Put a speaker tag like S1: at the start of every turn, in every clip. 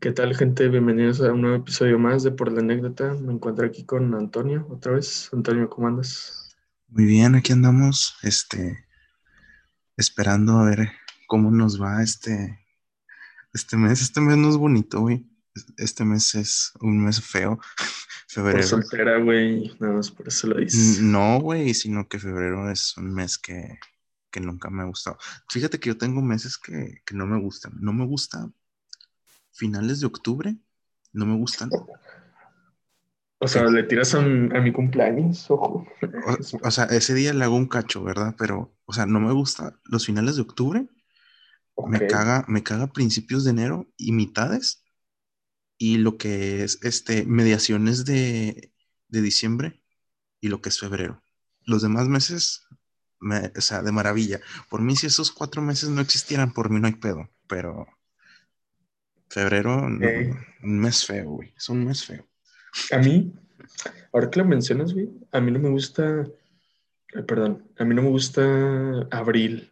S1: ¿Qué tal, gente? Bienvenidos a un nuevo episodio más de Por la Anécdota. Me encuentro aquí con Antonio, otra vez. Antonio, ¿cómo andas?
S2: Muy bien, aquí andamos, este, esperando a ver cómo nos va este, este mes. Este mes no es bonito, güey. Este mes es un mes feo.
S1: Febrero. Por soltera, güey. Nada más por eso lo dices.
S2: No, güey, sino que febrero es un mes que, que nunca me ha gustado. Fíjate que yo tengo meses que, que no me gustan. No me gusta finales de octubre, no me gustan.
S1: O sea, le tiras a, mi cumpleaños, ojo.
S2: O, sea, ese día le hago un cacho, ¿verdad? Pero, o sea, no me gusta los finales de octubre. Me caga, me caga principios de enero y mitades. Y lo que es este, mediaciones de, de diciembre y lo que es febrero. Los demás meses, o sea, de maravilla. Por mí, si esos cuatro meses no existieran, por mí no hay pedo. Pero Febrero, un mes feo, güey. Es un mes feo.
S1: A mí, ahora que lo mencionas, güey, a mí no me gusta, perdón, a mí no me gusta abril.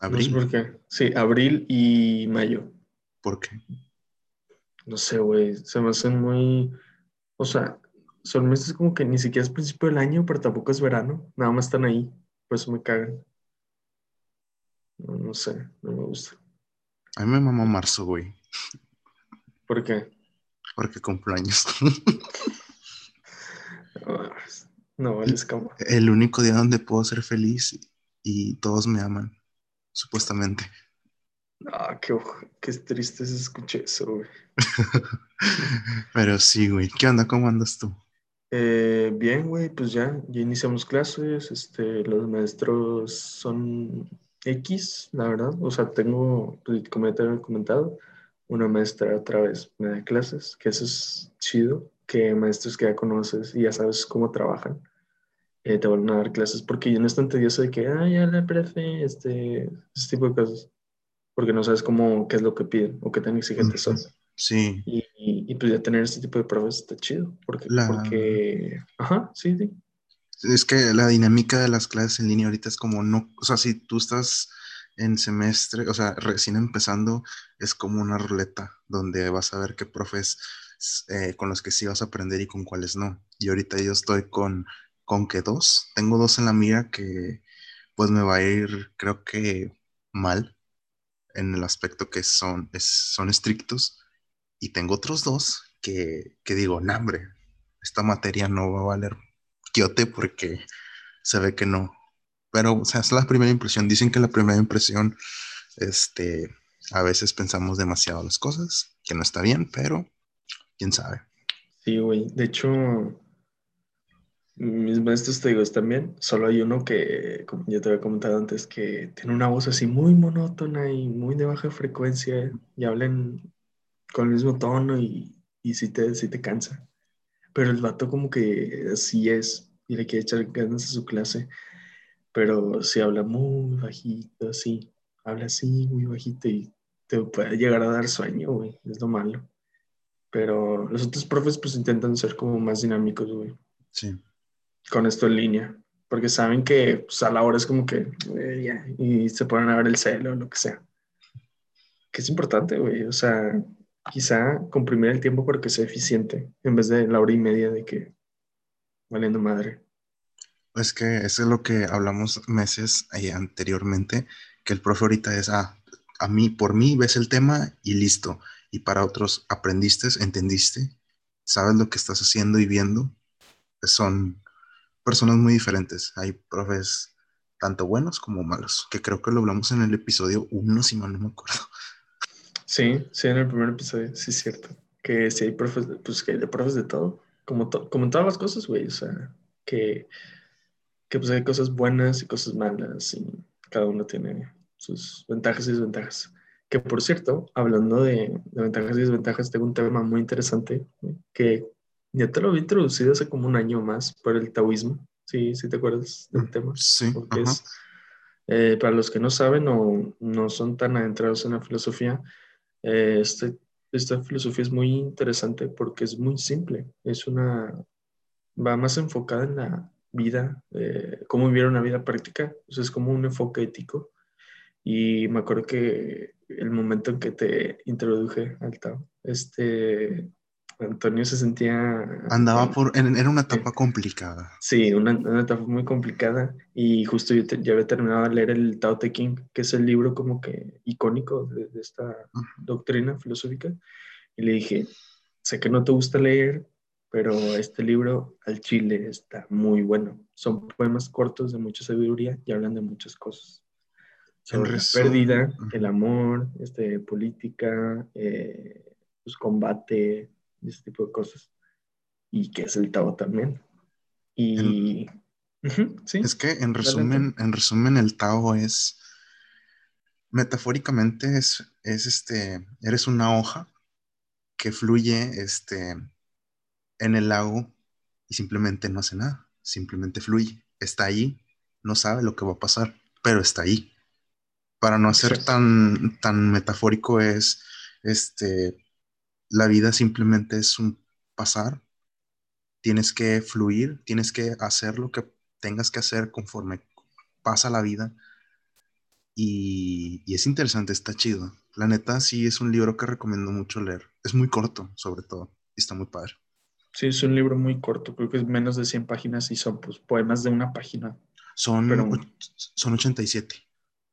S1: ¿Abril? por qué. Sí, abril y mayo.
S2: ¿Por qué?
S1: No sé, güey, se me hacen muy, o sea, son meses como que ni siquiera es principio del año, pero tampoco es verano, nada más están ahí, por eso me cagan. no sé, no me gusta.
S2: A mí me mamó marzo, güey.
S1: ¿Por qué?
S2: Porque cumpleaños.
S1: no, vale, es como.
S2: El único día donde puedo ser feliz y todos me aman, supuestamente.
S1: Ah, qué, qué triste se escuché eso, güey.
S2: Pero sí, güey. ¿Qué onda? ¿Cómo andas tú?
S1: Eh, bien, güey, pues ya, ya iniciamos clases. Este, los maestros son X, la verdad. O sea, tengo, pues, como ya te había comentado, una maestra otra vez me da clases, que eso es chido, que maestros que ya conoces y ya sabes cómo trabajan, eh, te van a dar clases, porque yo no es tan tedioso de que, ah, ya le prefe, este, ese tipo de cosas, porque no sabes cómo, qué es lo que piden o qué tan exigentes son.
S2: Sí.
S1: Y, y, pues ya tener este tipo de profes está chido, porque, porque, ajá, sí, sí.
S2: Es que la dinámica de las clases en línea ahorita es como no, o sea, si tú estás en semestre, o sea, recién empezando, es como una ruleta donde vas a ver qué profes eh, con los que sí vas a aprender y con cuáles no. Y ahorita yo estoy con, con que dos, tengo dos en la mira que pues me va a ir, creo que mal en el aspecto que son, son estrictos. Y tengo otros dos que, que digo, no, hombre, esta materia no va a valer porque se ve que no. Pero, o sea, es la primera impresión. Dicen que la primera impresión, este, a veces pensamos demasiado las cosas, que no está bien, pero quién sabe.
S1: Sí, güey. De hecho, mis maestros, te digo, están bien. Solo hay uno que, como ya te había comentado antes, que tiene una voz así muy monótona y muy de baja frecuencia y hablan con el mismo tono y, y sí, te, sí te cansa. Pero el vato como que así es y le quiere echar ganas a su clase. Pero si habla muy bajito, así, habla así muy bajito y te puede llegar a dar sueño, güey, es lo malo. Pero los otros profes pues intentan ser como más dinámicos, güey.
S2: Sí.
S1: Con esto en línea. Porque saben que pues, a la hora es como que, ya, y se ponen a ver el celo o lo que sea. Que es importante, güey. O sea, quizá comprimir el tiempo para que sea eficiente, en vez de la hora y media de que valiendo madre.
S2: Es que eso es lo que hablamos meses ahí anteriormente, que el profe ahorita es, ah, a mí, por mí ves el tema y listo. Y para otros aprendiste, entendiste, sabes lo que estás haciendo y viendo. Son personas muy diferentes. Hay profes tanto buenos como malos, que creo que lo hablamos en el episodio 1, si mal no me acuerdo.
S1: Sí, sí, en el primer episodio, sí es cierto. Que sí hay profes, pues que hay de profes de todo, como, como en todas las cosas, güey, o sea, que, que pues hay cosas buenas y cosas malas y cada uno tiene sus ventajas y desventajas. Que por cierto, hablando de, ventajas y desventajas, tengo un tema muy interesante que ya te lo había introducido hace como un año más por el taoísmo. Sí, sí te acuerdas del mm, tema.
S2: Sí.
S1: Porque es, eh, para los que no saben o no son tan adentrados en la filosofía, eh, este, esta filosofía es muy interesante porque es muy simple. Es una, va más enfocada en la vida, eh, cómo vivir una vida práctica. es como un enfoque ético. Y me acuerdo que el momento en que te introduje al Tao, este, Antonio se sentía...
S2: Andaba por, era una etapa complicada.
S1: Sí, una, una, etapa muy complicada y justo yo ya había terminado de leer el Tao Te King, que es el libro como que icónico de, esta doctrina filosófica, y le dije, sé que no te gusta leer, pero este libro al chile está muy bueno. Son poemas cortos de mucha sabiduría y hablan de muchas cosas. Sobre la pérdida, el amor, este, política, eh, pues, combate, ese tipo de cosas. Y que es el Tao también. Y...
S2: ¿sí? Es que en resumen, en resumen el Tao es, metafóricamente es, es este, eres una hoja que fluye este, en el lago y simplemente no hace nada, simplemente fluye, está ahí, no sabe lo que va a pasar, pero está ahí. Para no ser tan, tan metafórico es, este, la vida simplemente es un pasar, tienes que fluir, tienes que hacer lo que tengas que hacer conforme pasa la vida. Y, y, es interesante, está chido. La neta, sí es un libro que recomiendo mucho leer. Es muy corto, sobre todo, y está muy padre.
S1: Sí, es un libro muy corto, creo que es menos de 100 páginas y son pues, poemas de una página.
S2: Son, son 87.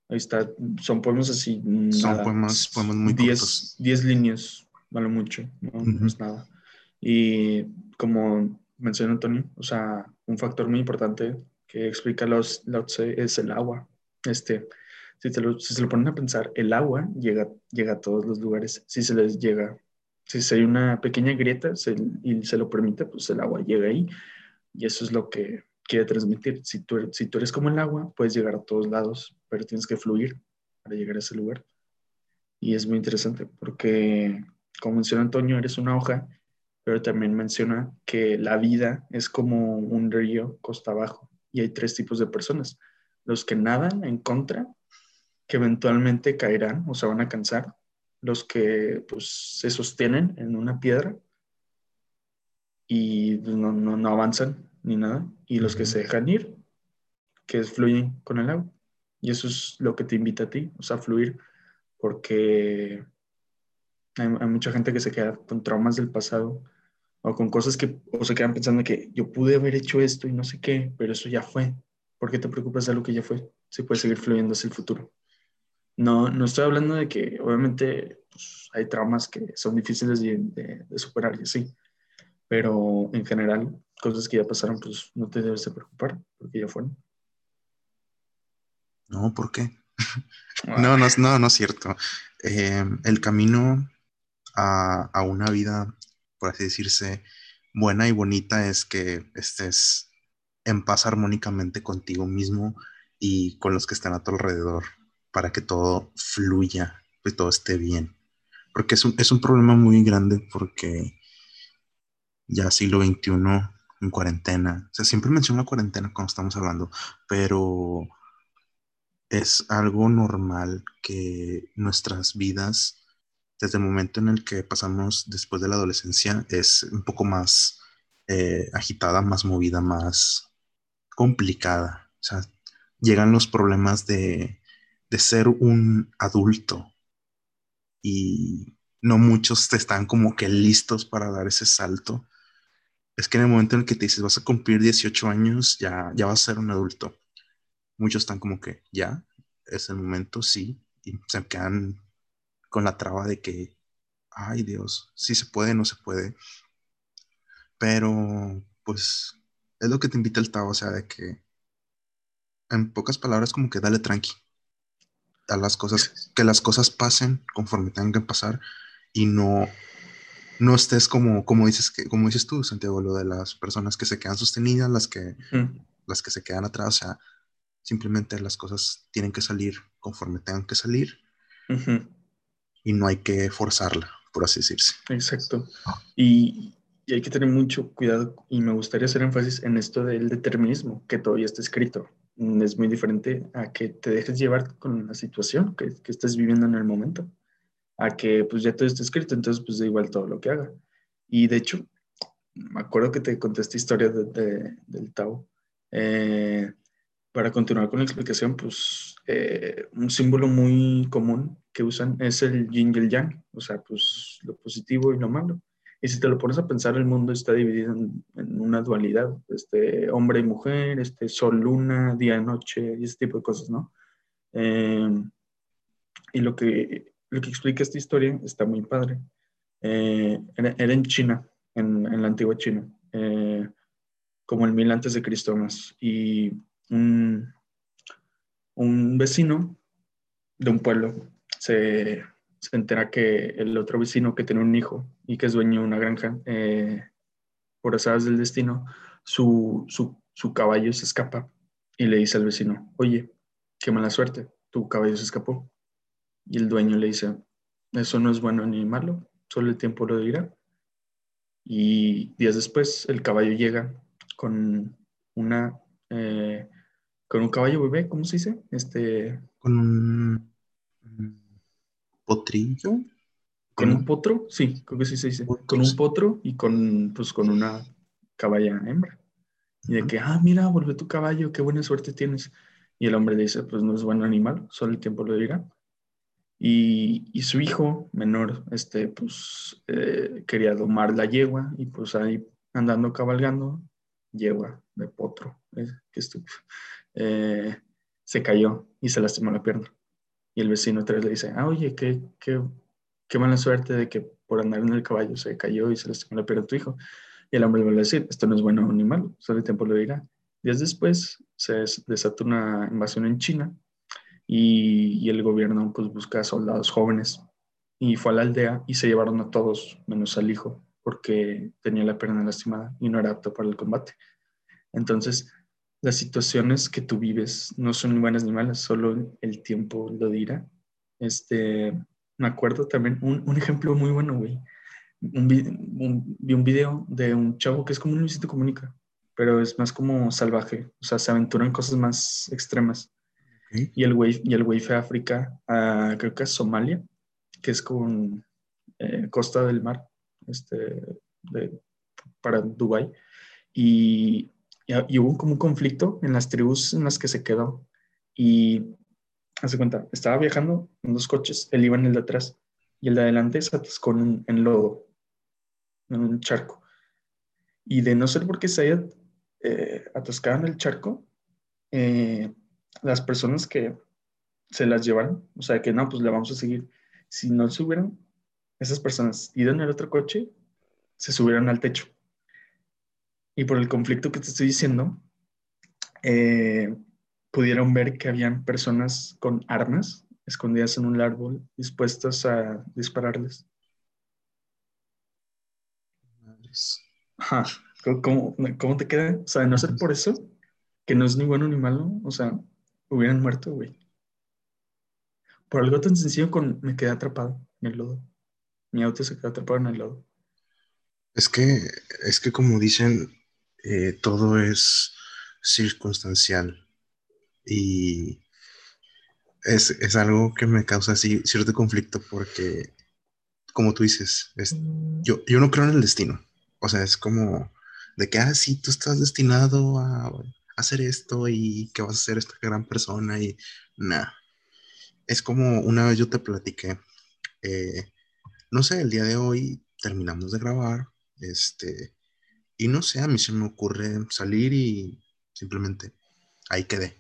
S1: Ahí está, son poemas así.
S2: Son poemas, poemas muy
S1: 10, cortos. 10 líneas, vale mucho, no, es nada. Y como mencionó Antonio, o sea, un factor muy importante que explica los es el agua. Este, si, te lo, si se lo ponen a pensar, el agua llega, llega a todos los lugares, si se les llega si hay una pequeña grieta y se lo permite, pues el agua llega ahí y eso es lo que quiere transmitir. Si tú, si tú eres como el agua, puedes llegar a todos lados, pero tienes que fluir para llegar a ese lugar. Y es muy interesante porque, como menciona Antonio, eres una hoja, pero también menciona que la vida es como un río costa abajo y hay tres tipos de personas. Los que nadan en contra, que eventualmente caerán o se van a cansar, los que pues, se sostienen en una piedra y no, no, avanzan ni nada, y los que se dejan ir, que fluyen con el agua. Y eso es lo que te invita a ti, o sea, fluir, porque hay, mucha gente que se queda con traumas del pasado o con cosas que, o se quedan pensando que yo pude haber hecho esto y no sé qué, pero eso ya fue. ¿Por qué te preocupas de lo que ya fue? Si puedes seguir fluyendo hacia el futuro. No, no estoy hablando de que obviamente pues, hay traumas que son difíciles de, superar y así, pero en general, cosas que ya pasaron, pues no te debes de preocupar porque ya fueron.
S2: No, ¿por qué? no, no, no, no es cierto. Eh, el camino a, a, una vida, por así decirse, buena y bonita es que estés en paz armónicamente contigo mismo y con los que están a tu alrededor para que todo fluya, y todo esté bien. Porque es un, es un problema muy grande porque ya siglo XXI en cuarentena, o sea, siempre menciono la cuarentena cuando estamos hablando, pero es algo normal que nuestras vidas, desde el momento en el que pasamos después de la adolescencia, es un poco más eh, agitada, más movida, más complicada. O sea, llegan los problemas de de ser un adulto y no muchos están como que listos para dar ese salto. Es que en el momento en el que te dices vas a cumplir 18 años, ya, ya vas a ser un adulto. Muchos están como que ya, es el momento, sí, y se quedan con la traba de que, ay Dios, sí se puede, no se puede. Pero, pues, es lo que te invita el Tao, o sea, de que, en pocas palabras, como que dale tranqui a las cosas, que las cosas pasen conforme tengan que pasar y no, no estés como, como dices que, como dices tú, Santiago, lo de las personas que se quedan sostenidas, las que, las que se quedan atrás, o sea, simplemente las cosas tienen que salir conforme tengan que salir y no hay que forzarla, por así decirse.
S1: Exacto. Y, y hay que tener mucho cuidado y me gustaría hacer énfasis en esto del determinismo, que todavía está escrito. Es muy diferente a que te dejes llevar con la situación que, que estés viviendo en el momento, a que pues ya todo está escrito, entonces pues da igual todo lo que haga. Y de hecho, me acuerdo que te conté esta historia de, del Tao. Eh, para continuar con la explicación, pues eh, un símbolo muy común que usan es el yin y el yang, o sea, pues lo positivo y lo malo. Y si te lo pones a pensar, el mundo está dividido en, una dualidad, este, hombre y mujer, este, sol, luna, día, noche, y ese tipo de cosas, ¿no? Eh, y lo que, lo que explica esta historia está muy padre. Eh, era, en China, en, en la antigua China, eh, como el mil antes de Cristo más. Y un, un vecino de un pueblo se, se, entera que el otro vecino que tiene un hijo y que es dueño de una granja, eh, por azadas del destino, su, su, su caballo se escapa y le dice al vecino, oye, qué mala suerte, tu caballo se escapó. Y el dueño le dice, eso no es bueno ni malo, solo el tiempo lo dirá. Y días después el caballo llega con una, eh, con un caballo bebé, ¿cómo se dice? Este...
S2: Con un potrillo.
S1: ¿Con un potro? Sí, creo que sí se dice. Con un potro y con, pues, con una caballa hembra. Y de que, ah, mira, vuelve tu caballo, qué buena suerte tienes. Y el hombre le dice, pues no es buen animal, solo el tiempo lo dirá. Y, y su hijo menor, este, pues eh, quería domar la yegua y pues ahí andando cabalgando, yegua de potro, eh, eh, se cayó y se lastimó la pierna. Y el vecino otra le dice, ah, oye, qué, qué, qué mala suerte de que por andar en el caballo se cayó y se lastimó la pierna tu hijo. Y el hombre le vuelve a decir, esto no es bueno ni malo, solo el tiempo lo dirá. Días después se desata una invasión en China y, el gobierno pues busca soldados jóvenes y fue a la aldea y se llevaron a todos menos al hijo porque tenía la pierna lastimada y no era apto para el combate. Entonces, las situaciones que tú vives no son ni buenas ni malas, solo el tiempo lo dirá. Este, me acuerdo también, un, un ejemplo muy bueno, güey. Un, vi un video de un chavo que es como un Luisito Comunica pero es más como salvaje, o sea, se aventura en cosas más extremas. Y el güey y el güey fue a África, creo que a Somalia, que es con eh, costa del mar, este, para Dubái. Y, y, hubo como un conflicto en las tribus en las que se quedó. Y hace cuenta, estaba viajando en dos coches, él iba en el de atrás y el de adelante se atascó en, en lodo, en un charco. Y de no ser porque se haya eh, en el charco, eh, las personas que se las llevaron, o sea, que no, pues le vamos a seguir. Si no subieron, esas personas ido en el otro coche, se subieron al techo. Y por el conflicto que te estoy diciendo, eh, pudieron ver que habían personas con armas escondidas en un árbol dispuestas a dispararles. Ajá. ¿Cómo, ¿Cómo, te queda? O sea, de no ser por eso, que no es ni bueno ni malo, o sea, hubieran muerto, güey. Por algo tan sencillo con me quedé atrapado en el lodo. Mi auto se quedó atrapado en el lodo.
S2: Es que, es que como dicen, eh, todo es circunstancial y es, es, algo que me causa cierto conflicto porque, como tú dices, es, yo, yo no creo en el destino. O sea, es como, de que, ah, sí, tú estás destinado a hacer esto y que vas a ser esta gran persona y nada. Es como una vez yo te platiqué, eh, no sé, el día de hoy terminamos de grabar, este, y no sé, a mí se me ocurre salir y simplemente ahí quedé.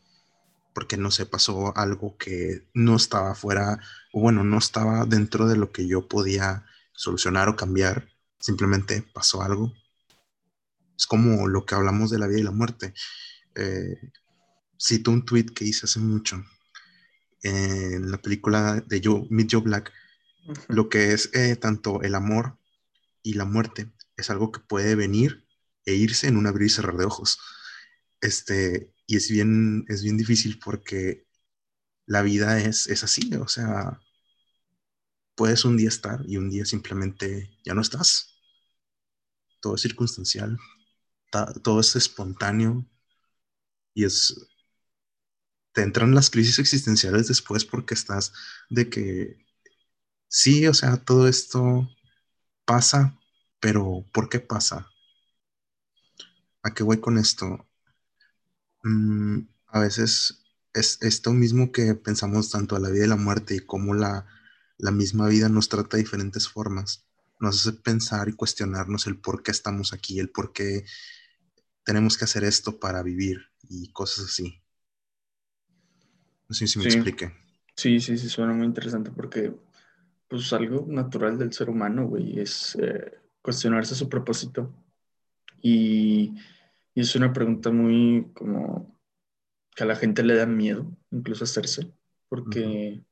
S2: Porque no sé, pasó algo que no estaba fuera, o bueno, no estaba dentro de lo que yo podía solucionar o cambiar. Simplemente pasó algo es como lo que hablamos de la vida y la muerte. Eh, cito un tweet que hice hace mucho en la película de Joe, Meet Joe Black. Lo que es eh, tanto el amor y la muerte es algo que puede venir e irse en un abrir y cerrar de ojos. Este, y es bien, es bien difícil porque la vida es, es así, o sea, puedes un día estar y un día simplemente ya no estás. Todo es circunstancial todo es espontáneo y es... Te entran las crisis existenciales después porque estás de que sí, o sea, todo esto pasa, pero ¿por qué pasa? ¿A qué voy con esto? Mm, a veces es esto mismo que pensamos tanto a la vida y la muerte y cómo la, la misma vida nos trata de diferentes formas. Nos hace pensar y cuestionarnos el por qué estamos aquí, el por qué tenemos que hacer esto para vivir y cosas así. No sé si me explique.
S1: Sí, sí, sí, suena muy interesante porque pues algo natural del ser humano, güey, es eh, cuestionarse su propósito. Y, y, es una pregunta muy como que a la gente le da miedo incluso hacerse, porque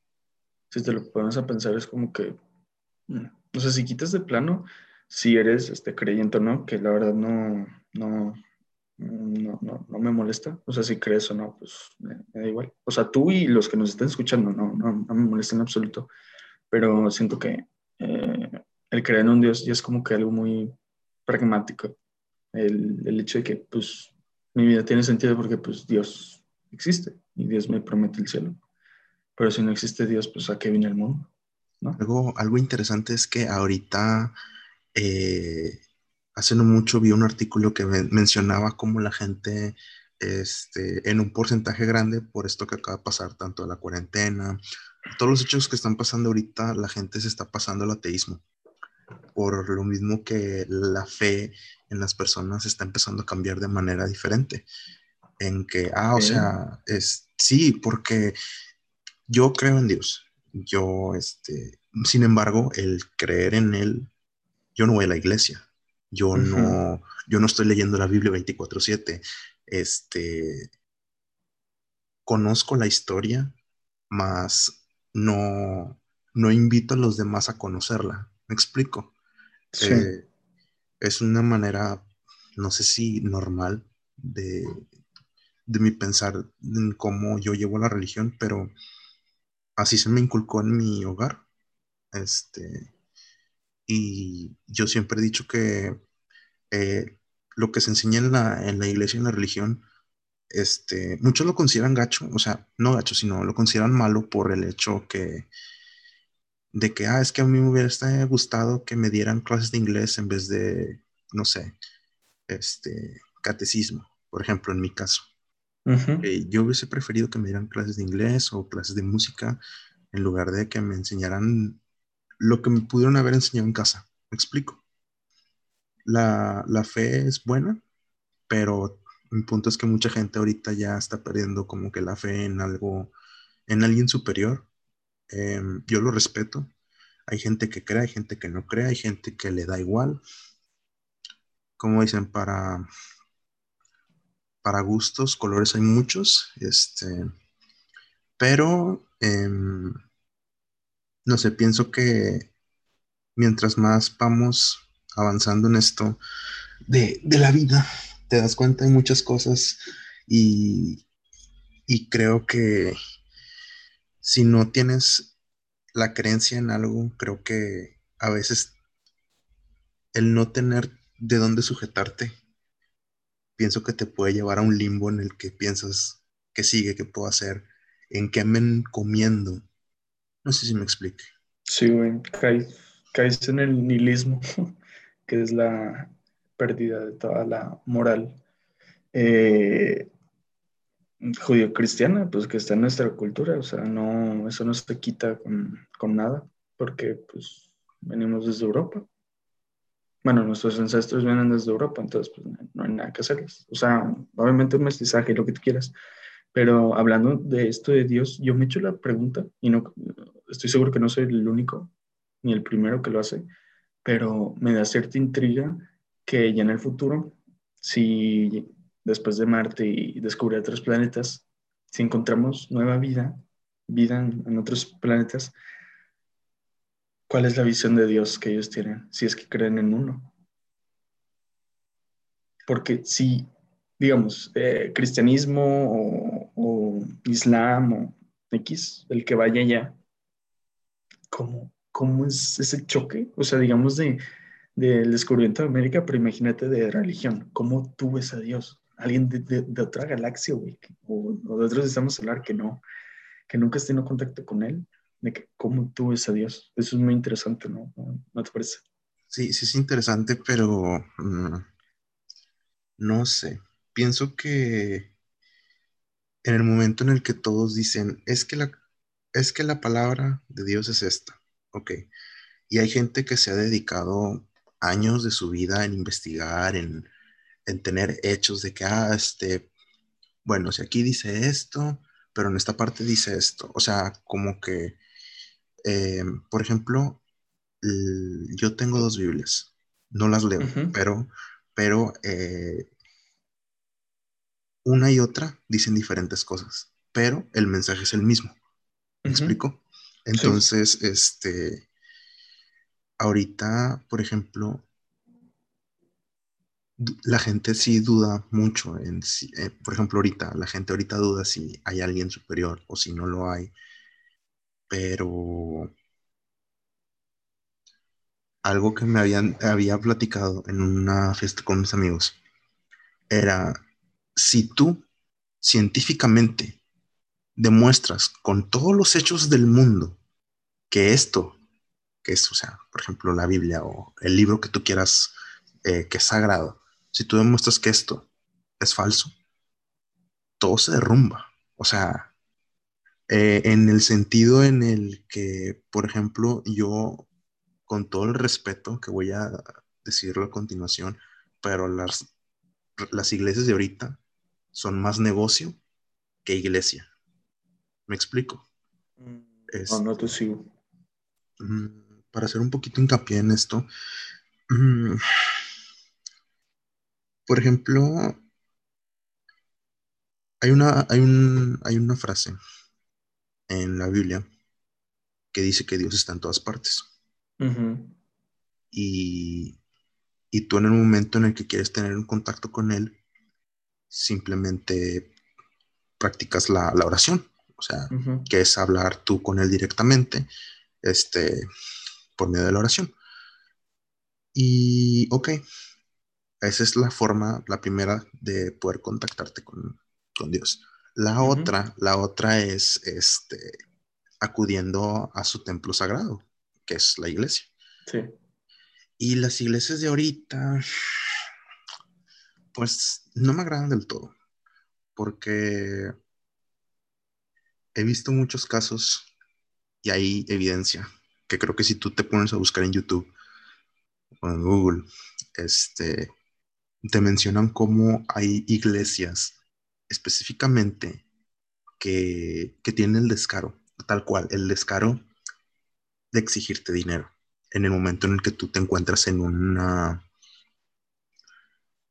S1: si te lo pones a pensar es como que, mm, no sé, si quitas de plano, si eres este, creyente o no, que la verdad no, no, no, no, no me molesta. O sea, si crees o no, pues me, da igual. O sea, tú y los que nos estén escuchando, no, no, no me molesta en absoluto. Pero siento que eh, el creer en un Dios ya es como que algo muy pragmático. El, hecho de que, pues, mi vida tiene sentido porque, pues, Dios existe y Dios me promete el cielo. Pero si no existe Dios, pues, ¿a qué viene el mundo? ¿no?
S2: Algo, algo interesante es que ahorita... Eh hace no mucho vi un artículo que mencionaba cómo la gente, este, en un porcentaje grande, por esto que acaba de pasar, tanto la cuarentena, todos los hechos que están pasando ahorita, la gente se está pasando al ateísmo. Por lo mismo que la fe en las personas está empezando a cambiar de manera diferente. En que, ah, o sea, es, sí, porque yo creo en Dios. Yo, este, sin embargo, el creer en Él, yo no voy a la iglesia yo no, yo no estoy leyendo la Biblia 24/7. Este, conozco la historia, mas no, no invito a los demás a conocerla. ¿Me explico? Eh, es una manera, no sé si normal, de, de mi pensar en cómo yo llevo la religión, pero así se me inculcó en mi hogar. Este, y yo siempre he dicho que eh, lo que se enseña en la, en la iglesia y en la religión, este, muchos lo consideran gacho, o sea, no gacho, sino lo consideran malo por el hecho que, de que, ah, es que a mí me hubiera gustado que me dieran clases de inglés en vez de, no sé, este, catecismo, por ejemplo, en mi caso. Eh, yo hubiese preferido que me dieran clases de inglés o clases de música en lugar de que me enseñaran lo que me pudieron haber enseñado en casa. ¿Me explico? La, la fe es buena, pero mi punto es que mucha gente ahorita ya está perdiendo como que la fe en algo, en alguien superior. Em, yo lo respeto. Hay gente que cree, hay gente que no cree, hay gente que le da igual. Como dicen, para, para gustos, colores hay muchos. Este, pero em, no sé, pienso que mientras más vamos avanzando en esto de, la vida, te das cuenta de muchas cosas y, y creo que si no tienes la creencia en algo, creo que a veces el no tener de dónde sujetarte, pienso que te puede llevar a un limbo en el que piensas que sigue, que puedo hacer, en qué me encomiendo no sé si me explique.
S1: Sí, güey, caes, en el nihilismo, que es la pérdida de toda la moral eh, judío-cristiana, pues que está en nuestra cultura, o sea, no, eso no se quita con, con nada, porque pues venimos desde Europa. Bueno, nuestros ancestros vienen desde Europa, entonces pues no hay nada que hacerles. O sea, obviamente un mestizaje, lo que tú quieras, pero hablando de esto de Dios, yo me he hecho la pregunta, y no estoy seguro que no soy el único ni el primero que lo hace, pero me da cierta intriga que ya en el futuro, si después de Marte y descubrir otros planetas, si encontramos nueva vida, vida en, otros planetas, ¿cuál es la visión de Dios que ellos tienen? Si es que creen en uno. Porque si, digamos, eh, cristianismo o o Islam o X, el que vaya allá, ¿cómo, cómo es ese choque? O sea, digamos de del descubrimiento de América, pero imagínate de religión, ¿cómo tú ves a Dios? Alguien de, otra galaxia, güey, o, de otros estamos hablar que no, que nunca has tenido contacto con él, de que cómo tú ves a Dios. Eso es muy interesante, ¿no? ¿No te parece?
S2: Sí, sí es interesante, pero mm, no sé. Pienso que en el momento en el que todos dicen, es que la, es que la palabra de Dios es esta, ok. Y hay gente que se ha dedicado años de su vida en investigar, en, en tener hechos de que, ah, este, bueno, si aquí dice esto, pero en esta parte dice esto. O sea, como que, eh, por ejemplo, yo tengo dos Biblias, no las leo, pero, pero eh, una y otra dicen diferentes cosas, pero el mensaje es el mismo. ¿Me explico? Entonces, este, ahorita, por ejemplo, la gente sí duda mucho en eh, por ejemplo, ahorita, la gente ahorita duda si hay alguien superior o si no lo hay, pero algo que me habían, había platicado en una fiesta con mis amigos era si tú científicamente demuestras con todos los hechos del mundo que esto, que es, o sea, por ejemplo, la Biblia o el libro que tú quieras eh, que es sagrado, si tú demuestras que esto es falso, todo se derrumba. O sea, eh, en el sentido en el que, por ejemplo, yo, con todo el respeto que voy a decirlo a continuación, pero las, las iglesias de ahorita son más negocio que iglesia. ¿Me explico?
S1: Mm, no, no te sigo.
S2: Mm, para hacer un poquito hincapié en esto, mm, por ejemplo, hay una, hay, un, hay una frase en la Biblia que dice que Dios está en todas partes. y, y, tú en el momento en el que quieres tener un contacto con Él, simplemente practicas la, oración, o sea, que es hablar tú con Él directamente, este, por medio de la oración. Y, ok, esa es la forma, la primera de poder contactarte con, Dios. La otra, la otra es este, acudiendo a su templo sagrado, que es la iglesia. Sí. Y las iglesias de ahorita, pues no me agradan del todo, porque he visto muchos casos y hay evidencia que creo que si tú te pones a buscar en YouTube o en Google, este, te mencionan cómo hay iglesias específicamente que, tienen el descaro, tal cual, el descaro de exigirte dinero en el momento en el que tú te encuentras en una...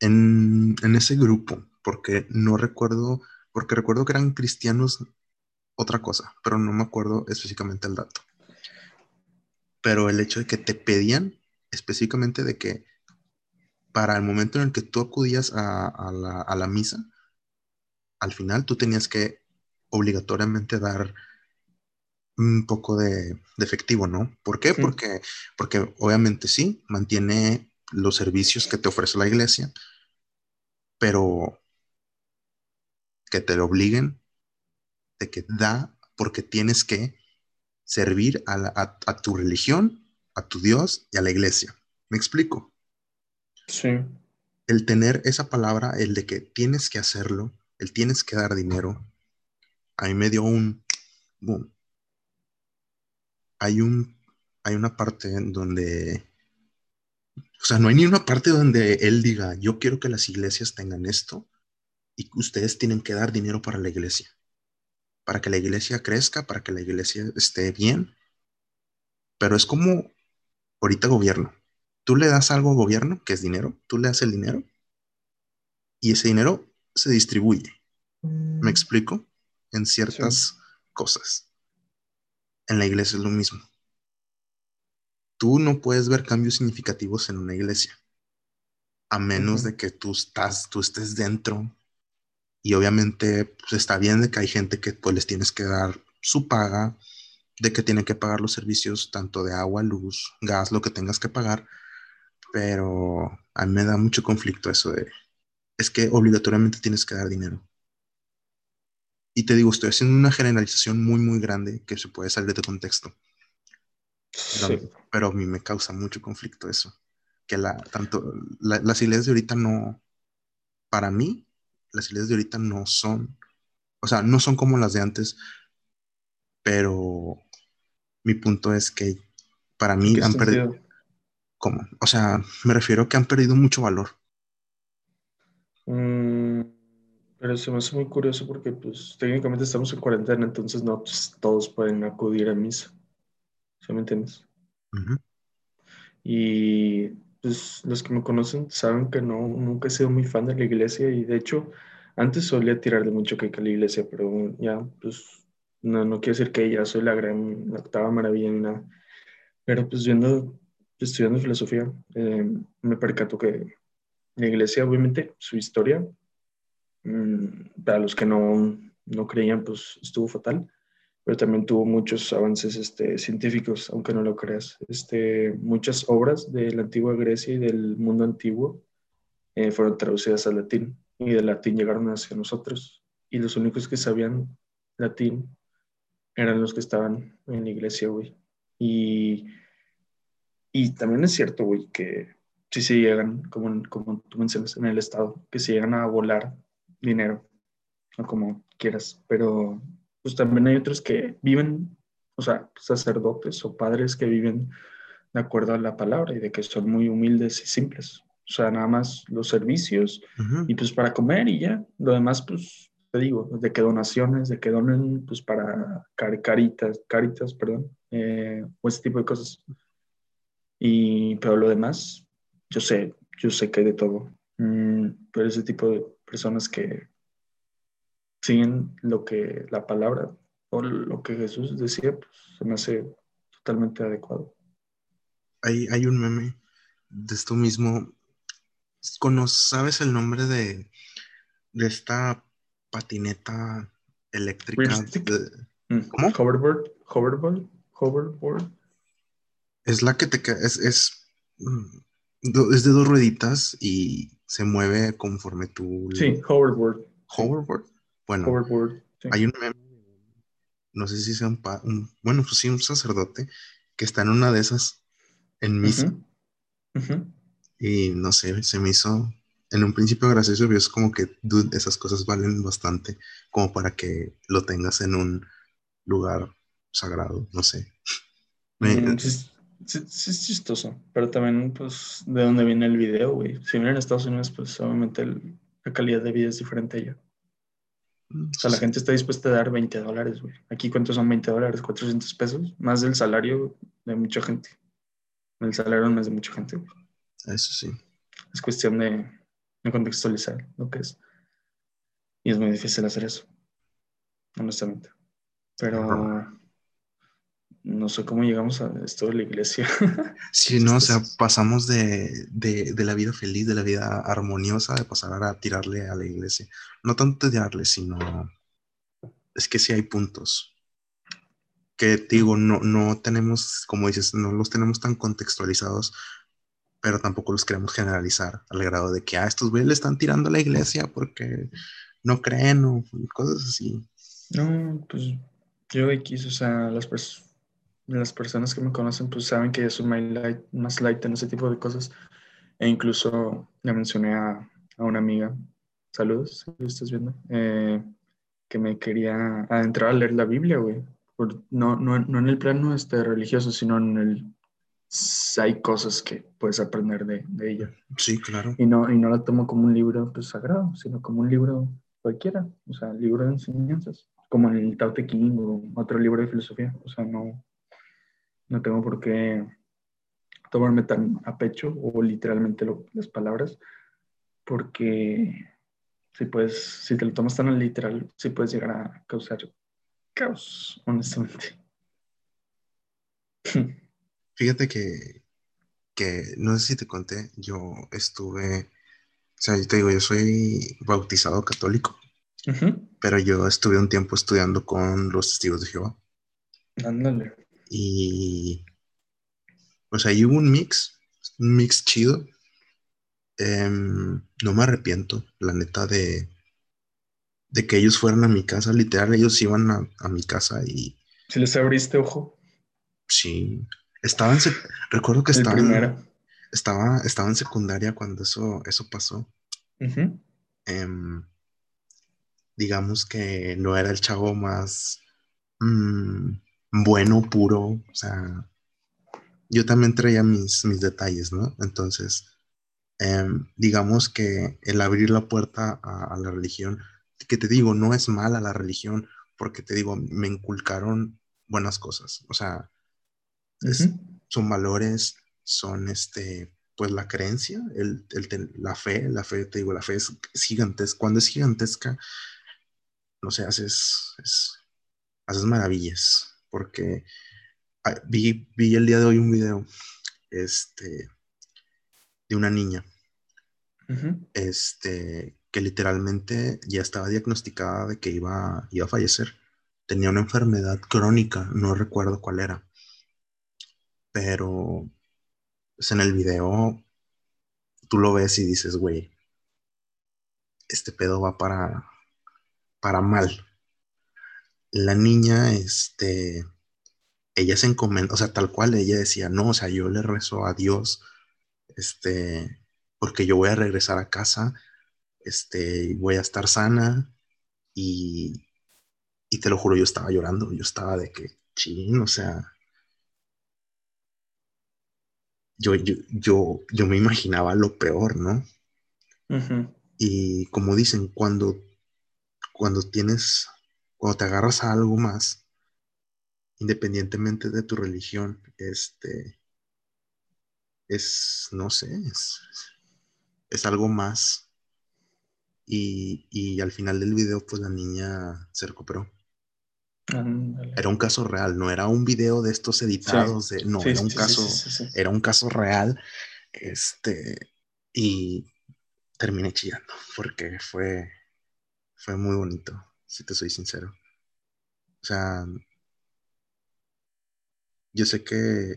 S2: En, en ese grupo, porque no recuerdo, porque recuerdo que eran cristianos otra cosa, pero no me acuerdo específicamente el dato. Pero el hecho de que te pedían específicamente de que para el momento en el que tú acudías a, la, misa, al final tú tenías que obligatoriamente dar un poco de, efectivo, ¿no? ¿Por qué? Porque, porque obviamente sí, mantiene los servicios que te ofrece la iglesia, pero que te lo obliguen de que da porque tienes que servir a, a tu religión, a tu Dios y a la iglesia. ¿Me explico?
S1: Sí.
S2: El tener esa palabra, el de que tienes que hacerlo, el tienes que dar dinero, a mí me dio un boom. Hay un, hay una parte donde, o sea, no hay ni una parte donde él diga, yo quiero que las iglesias tengan esto y ustedes tienen que dar dinero para la iglesia, para que la iglesia crezca, para que la iglesia esté bien. Pero es como ahorita gobierno tú le das algo al gobierno, que es dinero, tú le das el dinero y ese dinero se distribuye. ¿Me mm. explico? En ciertas cosas. En la iglesia es lo mismo. Tú no puedes ver cambios significativos en una iglesia, a menos de que tú, estás, tú estés dentro. Y obviamente pues, está bien de que hay gente que pues, les tienes que dar su paga, de que tienen que pagar los servicios tanto de agua, luz, gas, lo que tengas que pagar, pero a mí me da mucho conflicto eso de, es que obligatoriamente tienes que dar dinero. Y te digo, estoy haciendo una generalización muy, muy grande que se puede salir de contexto. Pero, a mí me causa mucho conflicto eso. Que la, tanto, las iglesias de ahorita no, para mí, las iglesias de ahorita no son o sea, no son como las de antes, pero mi punto es que para mí han perdido... ¿Cómo? O sea, me refiero a que han perdido mucho valor.
S1: Mm, pero se me hace muy curioso porque pues técnicamente estamos en cuarentena, entonces no pues, todos pueden acudir a misa. ¿Sí me entiendes? Y pues los que me conocen saben que no, nunca he sido muy fan de la iglesia y de hecho antes solía tirarle mucho que a la iglesia, pero ya pues no, no quiero decir que ya soy la gran, la octava maravilla ni nada. Pero pues viendo, estudiando filosofía, eh, me percato que la iglesia, obviamente, su historia, mm, para los que no, no creían, pues estuvo fatal pero también tuvo muchos avances este, científicos, aunque no lo creas. Este, muchas obras de la antigua Grecia y del mundo antiguo eh, fueron traducidas al latín y del latín llegaron hacia nosotros. Y los únicos que sabían latín eran los que estaban en la iglesia, güey. Y, y también es cierto, güey, que si se llegan, como, como tú mencionas, en el Estado, que se llegan a volar dinero, o como quieras, pero pues también hay otros que viven, o sea, sacerdotes o padres que viven de acuerdo a la palabra y de que son muy humildes y simples. O sea, nada más los servicios y pues para comer y ya. Lo demás, pues te digo, de que donaciones, de que donen pues para caritas, caritas, perdón, eh, o ese tipo de cosas. Y, pero lo demás, yo sé, yo sé que hay de todo. Mm, pero ese tipo de personas que siguen lo que la palabra o lo que Jesús decía, pues se me hace totalmente adecuado.
S2: Hay, hay un meme de esto mismo. ¿Sabes el nombre de, de esta patineta eléctrica?
S1: Mm, ¿Cómo? Hoverboard. Hoverboard. Hoverboard.
S2: Es la que te es, es, mm, es de dos rueditas y se mueve conforme tú.
S1: Sí, hoverboard.
S2: Hoverboard. Bueno, hay un meme, no sé si sea un, bueno, pues sí, un sacerdote que está en una de esas en misa. Y no sé, se me hizo en un principio gracioso, pero es como que, dude, esas cosas valen bastante como para que lo tengas en un lugar sagrado, no sé.
S1: Mm, sí, es chistoso, pero también, pues, de dónde viene el video, güey. Si viene en Estados Unidos, pues, obviamente la calidad de vida es diferente allá. O sea, la gente está dispuesta a dar 20 dólares, güey. Aquí, ¿cuántos son 20 dólares? 400 pesos. Más del salario de mucha gente. El salario es de mucha gente, güey.
S2: Eso sí.
S1: Es cuestión de, contextualizar lo que es. Y es muy difícil hacer eso. Honestamente. Pero no sé cómo llegamos a esto de la iglesia.
S2: Sí, no, o sea, pasamos de, la vida feliz, de la vida armoniosa, de pasar a tirarle a la iglesia. No tanto tirarle, sino es que sí hay puntos que digo, no, no tenemos, como dices, no los tenemos tan contextualizados, pero tampoco los queremos generalizar al grado de que, a ah, estos güeyes le están tirando a la iglesia porque no creen o cosas así.
S1: No, pues yo X, o sea, las personas las personas que me conocen pues saben que yo soy más light, más light en ese tipo de cosas. E incluso le mencioné a, a una amiga, saludos, si lo estás viendo, eh, que me quería adentrar a leer la Biblia, güey. no, no, no, en el plano este, religioso, sino en el... Hay cosas que puedes aprender de, de, ella.
S2: Sí, claro.
S1: Y no, y no la tomo como un libro pues, sagrado, sino como un libro cualquiera, o sea, libro de enseñanzas, como el Tao Te Ching o otro libro de filosofía. O sea, no, no tengo por qué tomarme tan a pecho o literalmente las palabras, porque si, puedes, si te lo tomas tan literal, sí puedes llegar a causar caos, honestamente.
S2: Fíjate que, que no sé si te conté, yo estuve, o sea, yo te digo, yo soy bautizado católico, pero yo estuve un tiempo estudiando con los testigos de Jehová.
S1: Ándale.
S2: Y pues ahí hubo un mix, un mix chido. Em, no me arrepiento, la neta, de, de que ellos fueran a mi casa. Literal, ellos iban a, mi casa y...
S1: ¿Si les abriste ojo?
S2: Sí. Estaban, recuerdo que estaba, estaba, estaba en secundaria cuando eso, eso pasó. Em, digamos que no era el chavo más mm, bueno, puro, o sea, yo también traía mis, mis detalles, ¿no? Entonces, em, digamos que el abrir la puerta a, la religión, que te digo, no es mala la religión, porque te digo, me inculcaron buenas cosas, o sea, son valores, son este, pues la creencia, el, la fe, la fe, te digo, la fe es, gigantesca, cuando es gigantesca, no sé, haces, haces maravillas, porque ah, vi, vi, el día de hoy un video este, de una niña este, que literalmente ya estaba diagnosticada de que iba, iba a fallecer. Tenía una enfermedad crónica, no recuerdo cuál era, pero pues, en el video tú lo ves y dices, güey, este pedo va para, para mal. La niña, este, ella se encomendó, o sea, tal cual ella decía, no, o sea, yo le rezo a Dios, este, porque yo voy a regresar a casa, este, voy a estar sana y, y te lo juro, yo estaba llorando, yo estaba de que, ching, o sea, yo, yo, yo, me imaginaba lo peor, ¿no? Y como dicen, cuando, cuando tienes, cuando te agarras a algo más, independientemente de tu religión, este, es, no sé, es, es algo más. Y, y, al final del video, pues la niña se recuperó. Era un caso real, no era un video de estos editados, de, no, era un caso, era un caso real, este, y terminé chillando, porque fue, fue muy bonito, si te soy sincero. O sea, yo sé que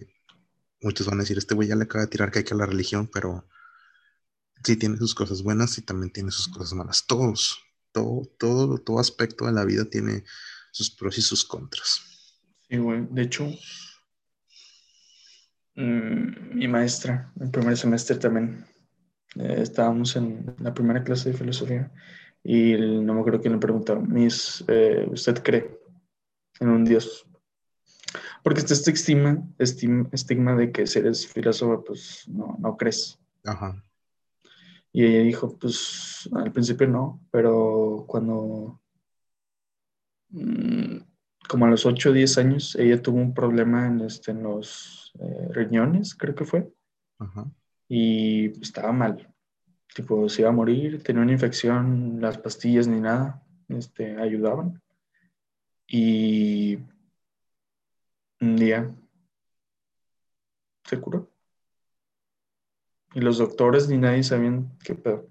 S2: muchos van a decir, este güey ya le acaba de tirar que hay que a la religión, pero sí tiene sus cosas buenas y también tiene sus cosas malas. Todos, todo, todo, todo aspecto de la vida tiene sus pros y sus contras.
S1: Sí, güey. De hecho, mm, mi maestra, el primer semestre también, eh, estábamos en la primera clase de filosofía y no me acuerdo quién le preguntaba, Miss, eh, ¿usted cree en un Dios? Porque está este estigma, estigma, de que si eres filósofo, pues no, no crees. Ajá. Y ella dijo, pues al principio no, pero cuando Mm, como a los 8 o 10 años, ella tuvo un problema en, este, en los eh, riñones, creo que fue. Y estaba mal. Tipo, se iba a morir, tenía una infección, las pastillas ni nada este, ayudaban. Y un día se curó. Y los doctores ni nadie sabían qué pedo.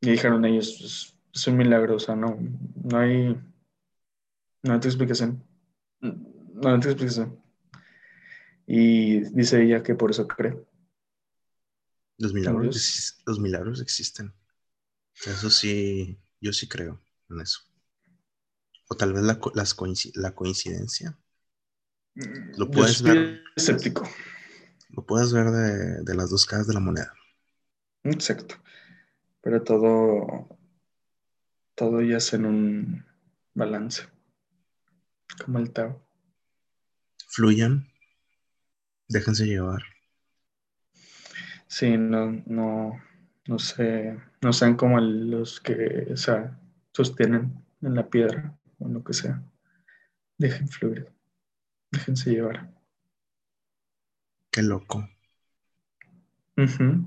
S1: Y dijeron ellos, es un milagro, o sea, no, no hay, no hay explicación. No hay explicación. Y dice ella que por eso cree.
S2: Los milagros, los milagros existen. Eso sí, yo sí creo en eso. O tal vez la, las la coincidencia. Lo puedes ver.
S1: Escéptico.
S2: Lo puedes ver de, de las dos caras de la moneda.
S1: Exacto. Pero todo todo yace en un balance, como el Tao.
S2: Fluyan, déjense llevar.
S1: Sí, no, no, no sé, no sean como los que o sea, sostienen en la piedra o lo que sea. Dejen fluir, déjense llevar.
S2: Qué loco.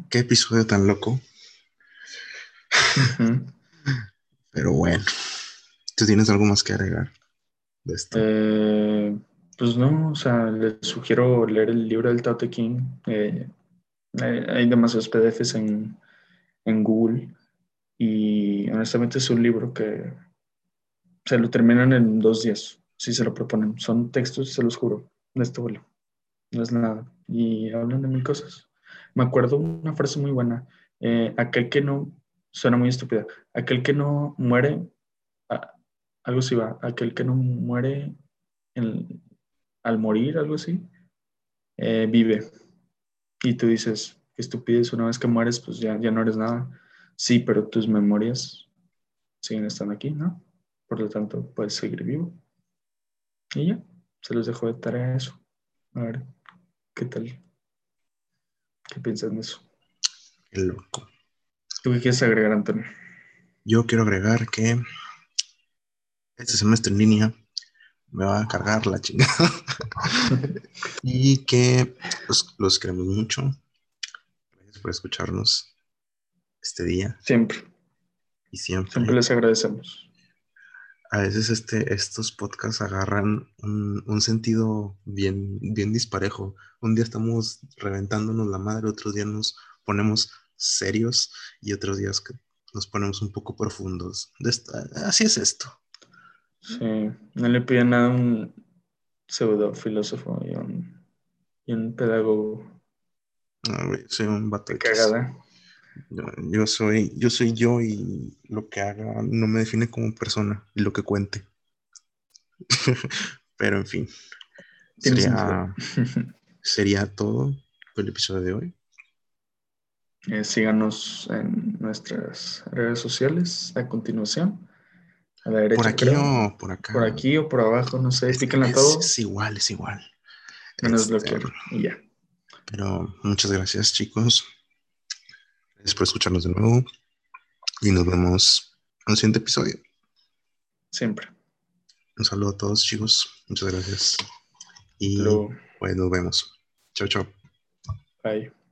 S2: Qué episodio tan loco. Pero bueno, ¿tú tienes algo más que agregar de esto?
S1: Eh, pues no, o sea, les sugiero leer el libro del Tao Te King. Eh, hay, demasiados PDFs en, Google y honestamente es un libro que se lo terminan en dos días, si se lo proponen. Son textos, se los juro, de este vuelo. No es nada. Y hablan de mil cosas. Me acuerdo una frase muy buena. Eh, aquel que no suena muy estúpida. Aquel que no muere, algo así va, aquel que no muere al morir, algo así, eh, vive. Y tú dices, qué estupidez, una vez que mueres, pues ya, ya no eres nada. Sí, pero tus memorias siguen estando aquí, ¿no? Por lo tanto, puedes seguir vivo. Y ya, se los dejo de tarea eso. A ver, ¿qué tal? ¿Qué piensas de eso?
S2: Qué loco.
S1: ¿Tú qué quieres agregar, Antonio?
S2: Yo quiero agregar que este semestre en línea me va a cargar la chingada. y que los, los queremos mucho. Gracias por escucharnos este día
S1: Siempre,
S2: y siempre.
S1: siempre les agradecemos.
S2: A veces este, estos podcasts agarran un, un sentido bien, bien disparejo. Un día estamos reventándonos la madre, otros días nos ponemos serios y otros días que nos ponemos un poco profundos. Esta- así es esto.
S1: Sí, no le piden nada a un pseudo filósofo y un, y un pedagogo
S2: Ah, güey, soy un vato
S1: cagada.
S2: Yo, yo soy, yo soy yo y lo que haga no me define como persona y lo que cuente. Pero en fin, sería, sería todo por el episodio de hoy.
S1: Eh, síganos en nuestras redes sociales a continuación. A la derecha,
S2: Por aquí
S1: creo.
S2: o por acá.
S1: Por aquí o por abajo, no sé,
S2: Es,
S1: píquenle a
S2: es-
S1: todo,
S2: es igual, es igual.
S1: menos
S2: Este,
S1: bloquear. Y ya.
S2: Pero muchas gracias, chicos. Gracias por escucharnos de nuevo. Y nos vemos en el siguiente episodio.
S1: Siempre.
S2: Un saludo a todos, chicos. Muchas gracias. Y
S1: Luego,
S2: pues nos vemos. Chao, chao.
S1: bye.